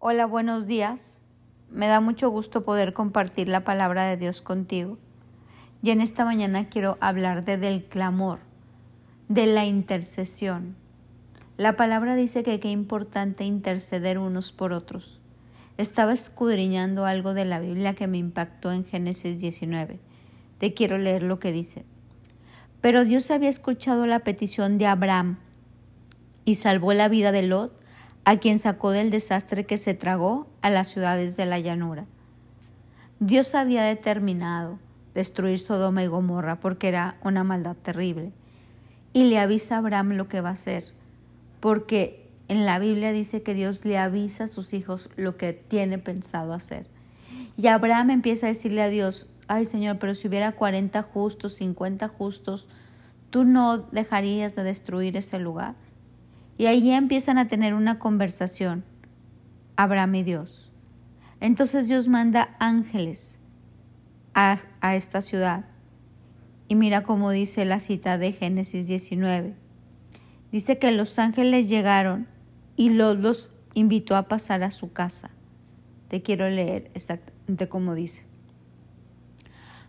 Hola, buenos días. Me da mucho gusto poder compartir la palabra de Dios contigo. Y en esta mañana quiero hablarte del clamor, de la intercesión. La palabra dice que qué importante interceder unos por otros. Estaba escudriñando algo de la Biblia que me impactó en Génesis 19. Te quiero leer lo que dice. Pero Dios había escuchado la petición de Abraham y salvó la vida de Lot, a quien sacó del desastre que se tragó a las ciudades de la llanura. Dios había determinado destruir Sodoma y Gomorra porque era una maldad terrible. Y le avisa a Abraham lo que va a hacer, porque en la Biblia dice que Dios le avisa a sus hijos lo que tiene pensado hacer. Y Abraham empieza a decirle a Dios, ay Señor, pero si hubiera 40 justos, 50 justos, ¿tú no dejarías de destruir ese lugar? Y allí empiezan a tener una conversación, Abraham y Dios. Entonces Dios manda ángeles a, a esta ciudad. Y mira cómo dice la cita de Génesis 19. Dice que los ángeles llegaron y los, los invitó a pasar a su casa. Te quiero leer exactamente cómo dice.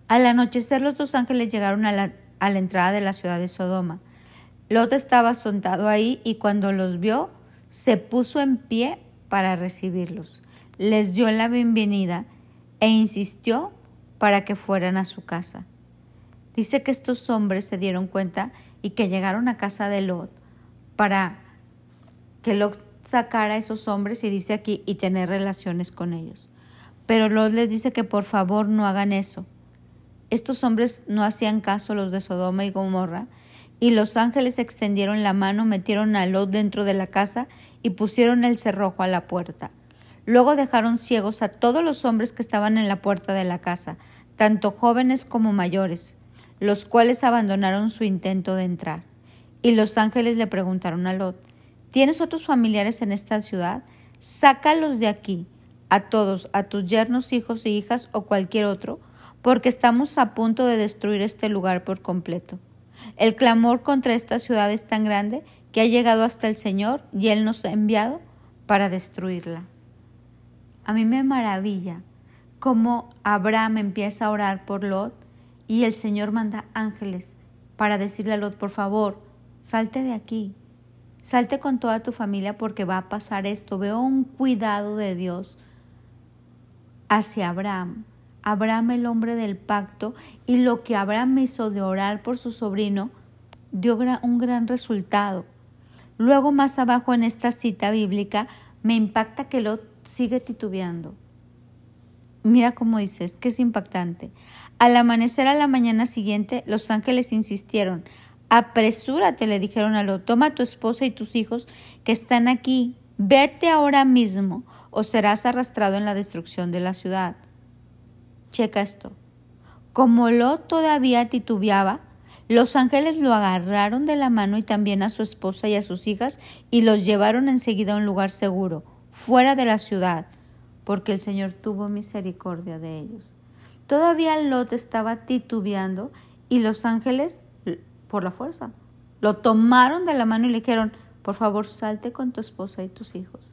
Al anochecer los dos ángeles llegaron a la, a la entrada de la ciudad de Sodoma. Lot estaba sentado ahí y cuando los vio, se puso en pie para recibirlos. Les dio la bienvenida e insistió para que fueran a su casa. Dice que estos hombres se dieron cuenta y que llegaron a casa de Lot para que Lot sacara a esos hombres y dice aquí y tener relaciones con ellos. Pero Lot les dice que por favor no hagan eso estos hombres no hacían caso los de Sodoma y Gomorra, y los ángeles extendieron la mano, metieron a Lot dentro de la casa y pusieron el cerrojo a la puerta. Luego dejaron ciegos a todos los hombres que estaban en la puerta de la casa, tanto jóvenes como mayores, los cuales abandonaron su intento de entrar. Y los ángeles le preguntaron a Lot, ¿tienes otros familiares en esta ciudad? Sácalos de aquí, a todos, a tus yernos, hijos e hijas o cualquier otro, porque estamos a punto de destruir este lugar por completo. El clamor contra esta ciudad es tan grande que ha llegado hasta el Señor y Él nos ha enviado para destruirla. A mí me maravilla cómo Abraham empieza a orar por Lot y el Señor manda ángeles para decirle a Lot, por favor, salte de aquí, salte con toda tu familia porque va a pasar esto. Veo un cuidado de Dios hacia Abraham Abraham el hombre del pacto y lo que Abraham hizo de orar por su sobrino dio un gran resultado. Luego más abajo en esta cita bíblica me impacta que Lot sigue titubeando. Mira cómo dices, que es impactante. Al amanecer a la mañana siguiente, los ángeles insistieron. Apresúrate, le dijeron a Lot, toma a tu esposa y tus hijos que están aquí. Vete ahora mismo o serás arrastrado en la destrucción de la ciudad. Checa esto. Como Lot todavía titubeaba, los ángeles lo agarraron de la mano y también a su esposa y a sus hijas y los llevaron enseguida a un lugar seguro, fuera de la ciudad, porque el Señor tuvo misericordia de ellos. Todavía Lot estaba titubeando y los ángeles, por la fuerza, lo tomaron de la mano y le dijeron, por favor, salte con tu esposa y tus hijos.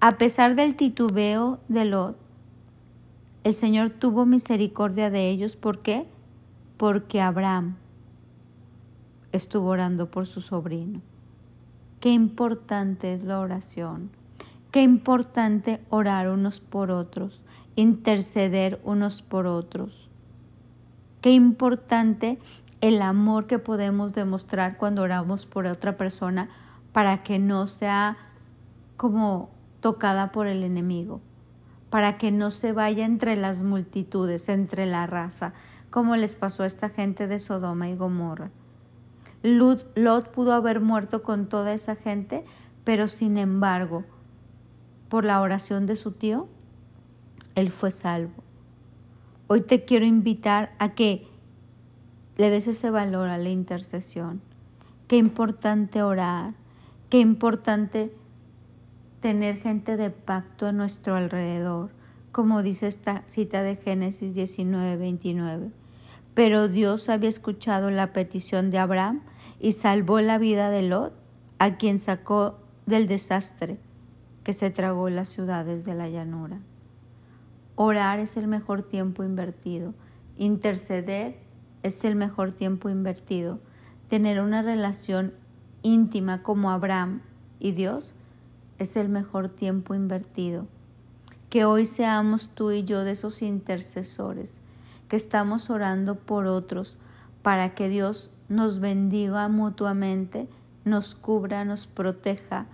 A pesar del titubeo de Lot, el Señor tuvo misericordia de ellos. ¿Por qué? Porque Abraham estuvo orando por su sobrino. Qué importante es la oración. Qué importante orar unos por otros, interceder unos por otros. Qué importante el amor que podemos demostrar cuando oramos por otra persona para que no sea como tocada por el enemigo para que no se vaya entre las multitudes, entre la raza, como les pasó a esta gente de Sodoma y Gomorra. Lot pudo haber muerto con toda esa gente, pero sin embargo, por la oración de su tío, él fue salvo. Hoy te quiero invitar a que le des ese valor a la intercesión. Qué importante orar, qué importante tener gente de pacto a nuestro alrededor, como dice esta cita de Génesis 19, 29. Pero Dios había escuchado la petición de Abraham y salvó la vida de Lot, a quien sacó del desastre que se tragó las ciudades de la llanura. Orar es el mejor tiempo invertido. Interceder es el mejor tiempo invertido. Tener una relación íntima como Abraham y Dios es el mejor tiempo invertido. Que hoy seamos tú y yo de esos intercesores que estamos orando por otros para que Dios nos bendiga mutuamente, nos cubra, nos proteja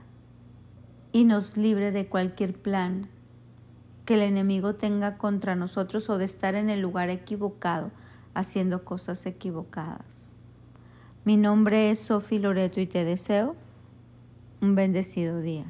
y nos libre de cualquier plan que el enemigo tenga contra nosotros o de estar en el lugar equivocado haciendo cosas equivocadas. Mi nombre es Sofi Loreto y te deseo un bendecido día.